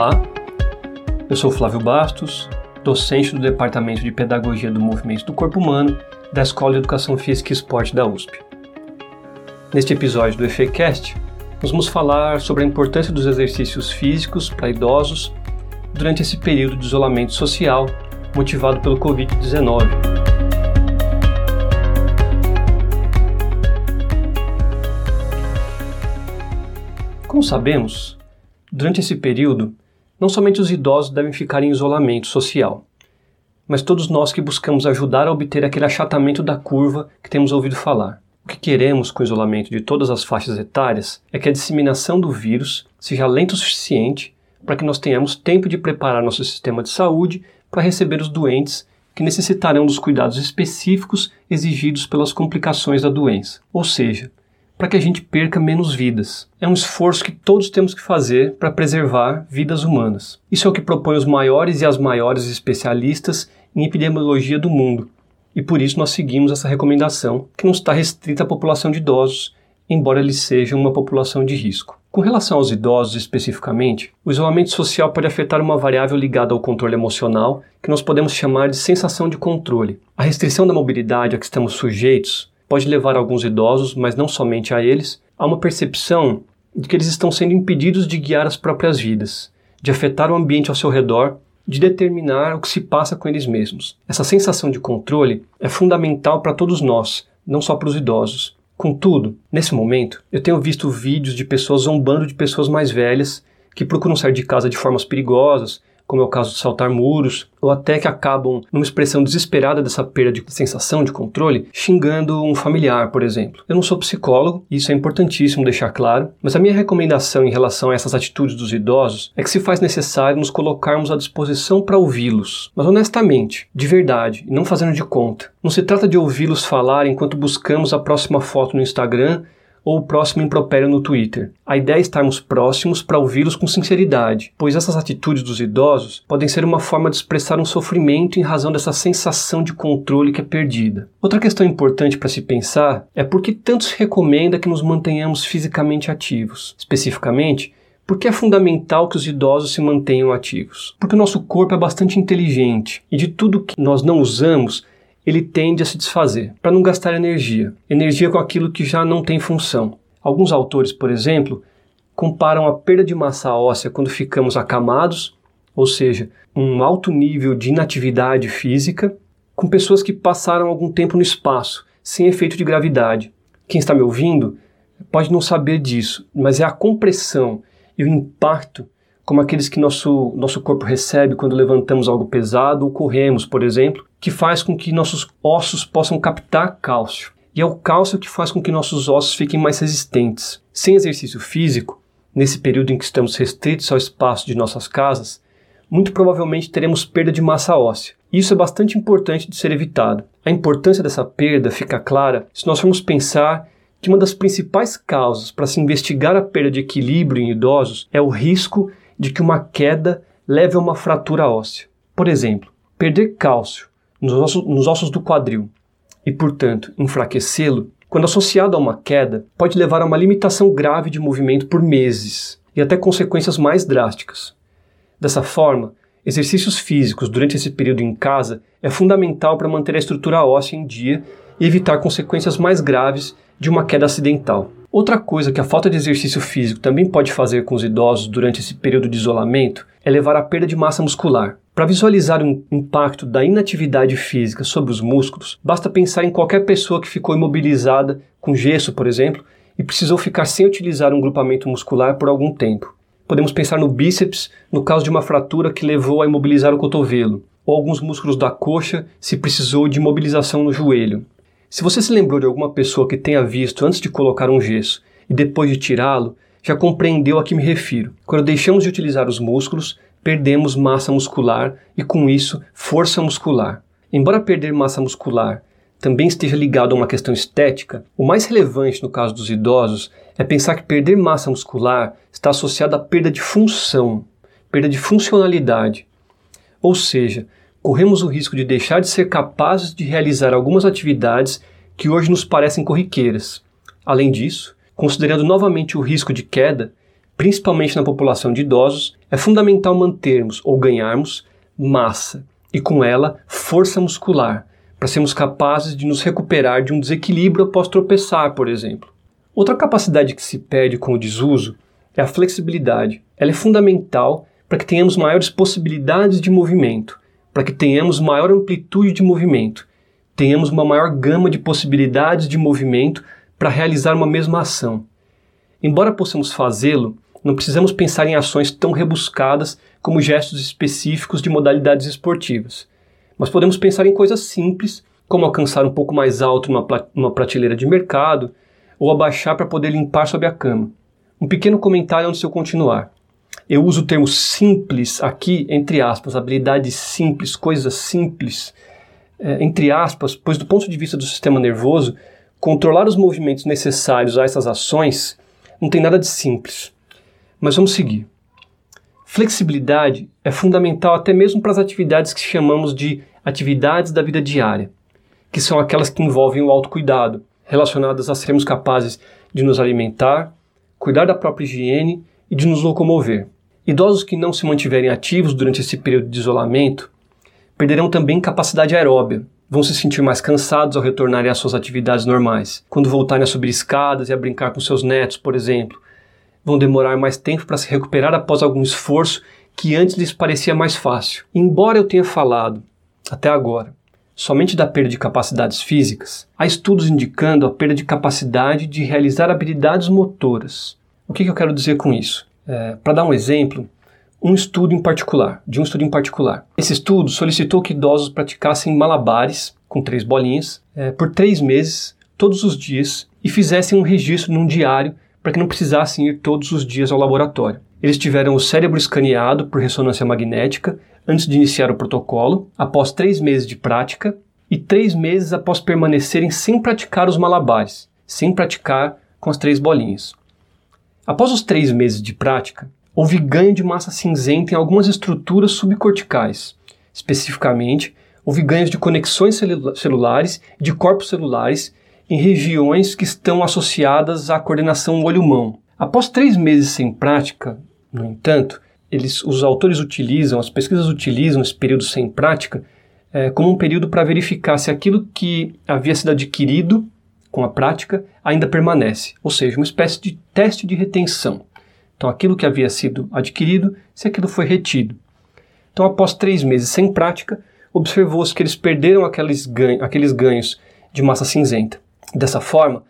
Olá, eu sou Flávio Bastos, docente do Departamento de Pedagogia do Movimento do Corpo Humano da Escola de Educação Física e Esporte da USP. Neste episódio do EFECast, nós vamos falar sobre a importância dos exercícios físicos para idosos durante esse período de isolamento social motivado pelo Covid-19. Como sabemos, durante esse período, não somente os idosos devem ficar em isolamento social, mas todos nós que buscamos ajudar a obter aquele achatamento da curva que temos ouvido falar. O que queremos com o isolamento de todas as faixas etárias é que a disseminação do vírus seja lenta o suficiente para que nós tenhamos tempo de preparar nosso sistema de saúde para receber os doentes que necessitarão dos cuidados específicos exigidos pelas complicações da doença, ou seja, para que a gente perca menos vidas. É um esforço que todos temos que fazer para preservar vidas humanas. Isso é o que propõem os maiores e as maiores especialistas em epidemiologia do mundo. E por isso nós seguimos essa recomendação, que não está restrita à população de idosos, embora eles sejam uma população de risco. Com relação aos idosos especificamente, o isolamento social pode afetar uma variável ligada ao controle emocional, que nós podemos chamar de sensação de controle. A restrição da mobilidade a que estamos sujeitos pode levar alguns idosos, mas não somente a eles, a uma percepção de que eles estão sendo impedidos de guiar as próprias vidas, de afetar o ambiente ao seu redor, de determinar o que se passa com eles mesmos. Essa sensação de controle é fundamental para todos nós, não só para os idosos. Contudo, nesse momento, eu tenho visto vídeos de pessoas zombando de pessoas mais velhas que procuram sair de casa de formas perigosas, como é o caso de saltar muros, ou até que acabam, numa expressão desesperada dessa perda de sensação de controle, xingando um familiar, por exemplo. Eu não sou psicólogo, e isso é importantíssimo deixar claro, mas a minha recomendação em relação a essas atitudes dos idosos é que se faz necessário nos colocarmos à disposição para ouvi-los, mas honestamente, de verdade, e não fazendo de conta. Não se trata de ouvi-los falar enquanto buscamos a próxima foto no Instagram ou o próximo impropério no Twitter. A ideia é estarmos próximos para ouvi-los com sinceridade, pois essas atitudes dos idosos podem ser uma forma de expressar um sofrimento em razão dessa sensação de controle que é perdida. Outra questão importante para se pensar é por que tanto se recomenda que nos mantenhamos fisicamente ativos. Especificamente, porque é fundamental que os idosos se mantenham ativos? Porque o nosso corpo é bastante inteligente e de tudo que nós não usamos, ele tende a se desfazer, para não gastar energia, energia com aquilo que já não tem função. Alguns autores, por exemplo, comparam a perda de massa óssea quando ficamos acamados, ou seja, um alto nível de inatividade física, com pessoas que passaram algum tempo no espaço, sem efeito de gravidade. Quem está me ouvindo pode não saber disso, mas é a compressão e o impacto como aqueles que nosso, nosso corpo recebe quando levantamos algo pesado ou corremos, por exemplo, que faz com que nossos ossos possam captar cálcio. E é o cálcio que faz com que nossos ossos fiquem mais resistentes. Sem exercício físico, nesse período em que estamos restritos ao espaço de nossas casas, muito provavelmente teremos perda de massa óssea. Isso é bastante importante de ser evitado. A importância dessa perda fica clara se nós formos pensar que uma das principais causas para se investigar a perda de equilíbrio em idosos é o risco de que uma queda leve a uma fratura óssea. Por exemplo, perder cálcio nos ossos, nos ossos do quadril e, portanto, enfraquecê-lo, quando associado a uma queda, pode levar a uma limitação grave de movimento por meses e até consequências mais drásticas. Dessa forma, exercícios físicos durante esse período em casa é fundamental para manter a estrutura óssea em dia e evitar consequências mais graves de uma queda acidental. Outra coisa que a falta de exercício físico também pode fazer com os idosos durante esse período de isolamento é levar à perda de massa muscular. Para visualizar o impacto da inatividade física sobre os músculos, basta pensar em qualquer pessoa que ficou imobilizada com gesso, por exemplo, e precisou ficar sem utilizar um grupamento muscular por algum tempo. Podemos pensar no bíceps no caso de uma fratura que levou a imobilizar o cotovelo, ou alguns músculos da coxa se precisou de imobilização no joelho. Se você se lembrou de alguma pessoa que tenha visto antes de colocar um gesso e depois de tirá-lo, já compreendeu a que me refiro. Quando deixamos de utilizar os músculos, perdemos massa muscular e, com isso, força muscular. Embora perder massa muscular também esteja ligado a uma questão estética, o mais relevante no caso dos idosos é pensar que perder massa muscular está associado à perda de função, perda de funcionalidade. Ou seja, corremos o risco de deixar de ser capazes de realizar algumas atividades que hoje nos parecem corriqueiras. Além disso, considerando novamente o risco de queda, principalmente na população de idosos, é fundamental mantermos ou ganharmos massa e, com ela, força muscular, para sermos capazes de nos recuperar de um desequilíbrio após tropeçar, por exemplo. Outra capacidade que se perde com o desuso é a flexibilidade. Ela é fundamental para que tenhamos maiores possibilidades de movimento, para que tenhamos maior amplitude de movimento, tenhamos uma maior gama de possibilidades de movimento para realizar uma mesma ação. Embora possamos fazê-lo, não precisamos pensar em ações tão rebuscadas como gestos específicos de modalidades esportivas. Mas podemos pensar em coisas simples, como alcançar um pouco mais alto numa, numa prateleira de mercado ou abaixar para poder limpar sob a cama. Um pequeno comentário antes de eu continuar. Eu uso o termo simples aqui, entre aspas, habilidades simples, coisas simples, é, entre aspas, pois do ponto de vista do sistema nervoso, controlar os movimentos necessários a essas ações não tem nada de simples. Mas vamos seguir. Flexibilidade é fundamental até mesmo para as atividades que chamamos de atividades da vida diária, que são aquelas que envolvem o autocuidado, relacionadas a sermos capazes de nos alimentar, cuidar da própria higiene e de nos locomover. Idosos que não se mantiverem ativos durante esse período de isolamento perderão também capacidade aeróbia, vão se sentir mais cansados ao retornarem às suas atividades normais. Quando voltarem a subir escadas e a brincar com seus netos, por exemplo, vão demorar mais tempo para se recuperar após algum esforço que antes lhes parecia mais fácil. Embora eu tenha falado, até agora, somente da perda de capacidades físicas, há estudos indicando a perda de capacidade de realizar habilidades motoras. O que, que eu quero dizer com isso? É, para dar um exemplo, um estudo em particular, de um estudo em particular. Esse estudo solicitou que idosos praticassem malabares com três bolinhas é, por três meses, todos os dias, e fizessem um registro num diário para que não precisassem ir todos os dias ao laboratório. Eles tiveram o cérebro escaneado por ressonância magnética antes de iniciar o protocolo, após três meses de prática e três meses após permanecerem sem praticar os malabares, sem praticar com as três bolinhas. Após os três meses de prática, houve ganho de massa cinzenta em algumas estruturas subcorticais. Especificamente, houve ganhos de conexões celulares e de corpos celulares em regiões que estão associadas à coordenação olho-mão. Após três meses sem prática, no entanto, eles, os autores utilizam, as pesquisas utilizam esse período sem prática é, como um período para verificar se aquilo que havia sido adquirido com a prática ainda permanece, ou seja, uma espécie de teste de retenção. Então, aquilo que havia sido adquirido, se aquilo foi retido. Então, após três meses sem prática, observou-se que eles perderam aqueles, ganho, aqueles ganhos de massa cinzenta. Dessa forma,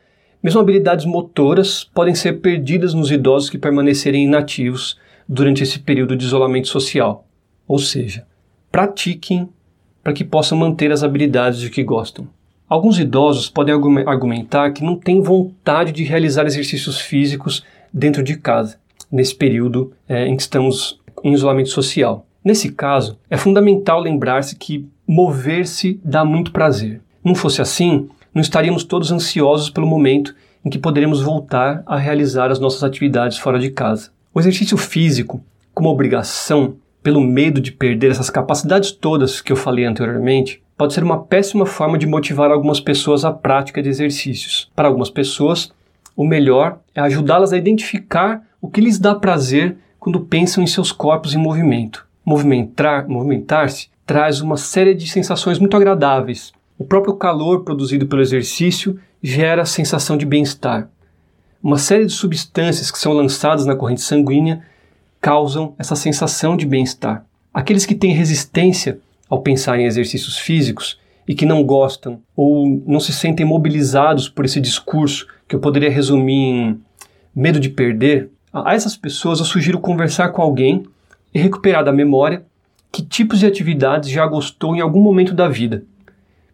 mesmo habilidades motoras podem ser perdidas nos idosos que permanecerem inativos durante esse período de isolamento social. Ou seja, pratiquem para que possam manter as habilidades de que gostam. Alguns idosos podem argumentar que não têm vontade de realizar exercícios físicos dentro de casa, nesse período é, em que estamos em isolamento social. Nesse caso, é fundamental lembrar-se que mover-se dá muito prazer. Não fosse assim, não estaríamos todos ansiosos pelo momento em que poderemos voltar a realizar as nossas atividades fora de casa. O exercício físico, como obrigação, pelo medo de perder essas capacidades todas que eu falei anteriormente, pode ser uma péssima forma de motivar algumas pessoas à prática de exercícios. Para algumas pessoas, o melhor é ajudá-las a identificar o que lhes dá prazer quando pensam em seus corpos em movimento. Movimentar, movimentar-se traz uma série de sensações muito agradáveis, o próprio calor produzido pelo exercício gera a sensação de bem-estar. Uma série de substâncias que são lançadas na corrente sanguínea causam essa sensação de bem-estar. Aqueles que têm resistência ao pensar em exercícios físicos e que não gostam ou não se sentem mobilizados por esse discurso que eu poderia resumir em medo de perder, a essas pessoas eu sugiro conversar com alguém e recuperar da memória que tipos de atividades já gostou em algum momento da vida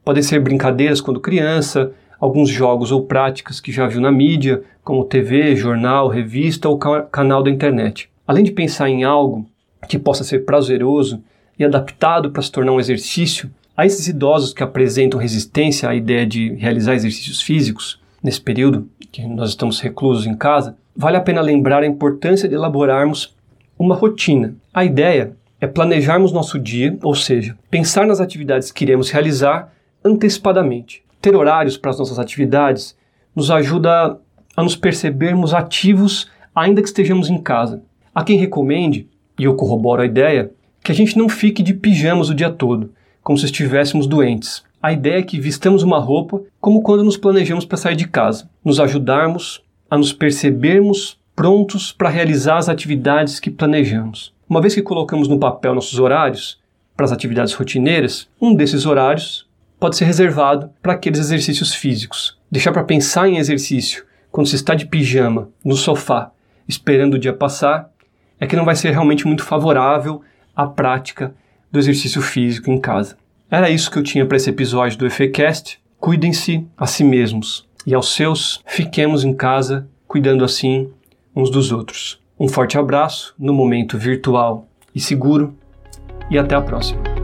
Podem ser brincadeiras quando criança, alguns jogos ou práticas que já viu na mídia, como TV, jornal, revista ou ca canal da internet. Além de pensar em algo que possa ser prazeroso e adaptado para se tornar um exercício, a esses idosos que apresentam resistência à ideia de realizar exercícios físicos, nesse período que nós estamos reclusos em casa, vale a pena lembrar a importância de elaborarmos uma rotina. A ideia é planejarmos nosso dia, ou seja, pensar nas atividades que iremos realizar antecipadamente. Ter horários para as nossas atividades nos ajuda a nos percebermos ativos ainda que estejamos em casa. Há quem recomende, e eu corroboro a ideia, que a gente não fique de pijamas o dia todo, como se estivéssemos doentes. A ideia é que vistamos uma roupa como quando nos planejamos para sair de casa, nos ajudarmos a nos percebermos prontos para realizar as atividades que planejamos. Uma vez que colocamos no papel nossos horários para as atividades rotineiras, um desses horários pode ser reservado para aqueles exercícios físicos. Deixar para pensar em exercício quando se está de pijama no sofá, esperando o dia passar, é que não vai ser realmente muito favorável à prática do exercício físico em casa. Era isso que eu tinha para esse episódio do EFECast. Cuidem-se a si mesmos e aos seus, fiquemos em casa, cuidando assim uns dos outros. Um forte abraço no momento virtual e seguro e até a próxima.